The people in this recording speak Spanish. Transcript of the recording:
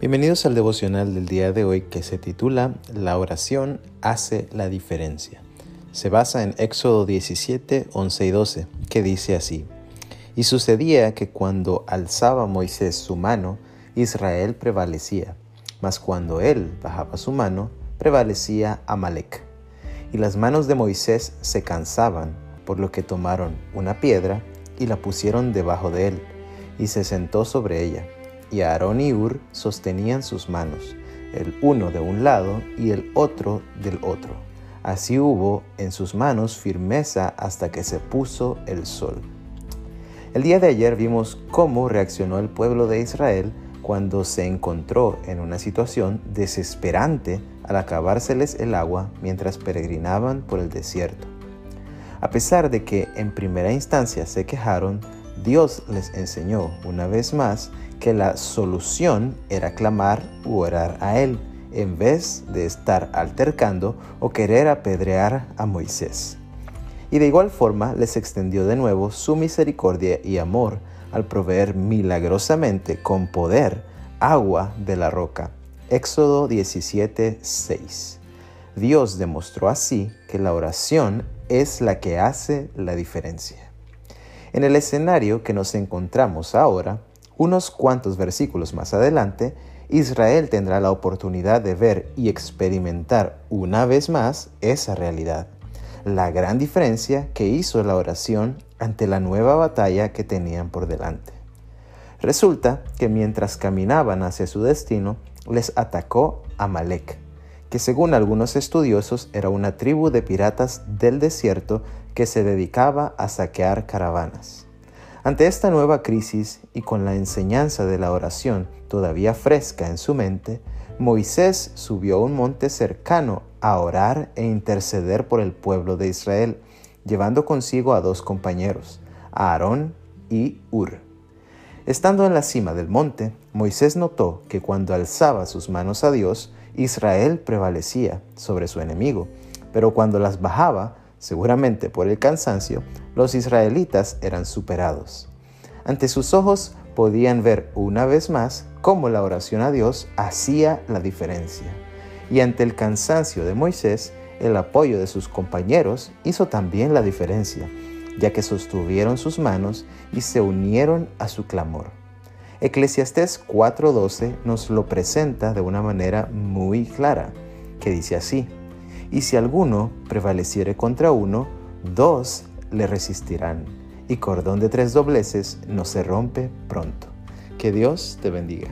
Bienvenidos al devocional del día de hoy que se titula La oración hace la diferencia. Se basa en Éxodo 17, 11 y 12, que dice así. Y sucedía que cuando alzaba Moisés su mano, Israel prevalecía, mas cuando él bajaba su mano, prevalecía Amalek. Y las manos de Moisés se cansaban, por lo que tomaron una piedra y la pusieron debajo de él, y se sentó sobre ella y Aarón y Ur sostenían sus manos, el uno de un lado y el otro del otro. Así hubo en sus manos firmeza hasta que se puso el sol. El día de ayer vimos cómo reaccionó el pueblo de Israel cuando se encontró en una situación desesperante al acabárseles el agua mientras peregrinaban por el desierto. A pesar de que en primera instancia se quejaron, Dios les enseñó una vez más que la solución era clamar u orar a Él, en vez de estar altercando o querer apedrear a Moisés. Y de igual forma les extendió de nuevo su misericordia y amor al proveer milagrosamente con poder agua de la roca. Éxodo 17, 6. Dios demostró así que la oración es la que hace la diferencia. En el escenario que nos encontramos ahora, unos cuantos versículos más adelante, Israel tendrá la oportunidad de ver y experimentar una vez más esa realidad, la gran diferencia que hizo la oración ante la nueva batalla que tenían por delante. Resulta que mientras caminaban hacia su destino, les atacó Amalek, que según algunos estudiosos era una tribu de piratas del desierto que se dedicaba a saquear caravanas. Ante esta nueva crisis y con la enseñanza de la oración todavía fresca en su mente, Moisés subió a un monte cercano a orar e interceder por el pueblo de Israel, llevando consigo a dos compañeros, Aarón y Ur. Estando en la cima del monte, Moisés notó que cuando alzaba sus manos a Dios, Israel prevalecía sobre su enemigo, pero cuando las bajaba, seguramente por el cansancio, los israelitas eran superados. Ante sus ojos podían ver una vez más cómo la oración a Dios hacía la diferencia. Y ante el cansancio de Moisés, el apoyo de sus compañeros hizo también la diferencia, ya que sostuvieron sus manos y se unieron a su clamor. Eclesiastés 4:12 nos lo presenta de una manera muy clara, que dice así, y si alguno prevaleciere contra uno, dos le resistirán, y cordón de tres dobleces no se rompe pronto. Que Dios te bendiga.